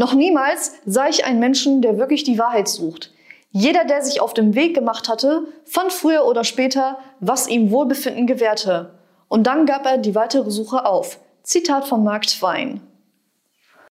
Noch niemals sah ich einen Menschen, der wirklich die Wahrheit sucht. Jeder, der sich auf den Weg gemacht hatte, fand früher oder später, was ihm Wohlbefinden gewährte. Und dann gab er die weitere Suche auf. Zitat von Mark Twain.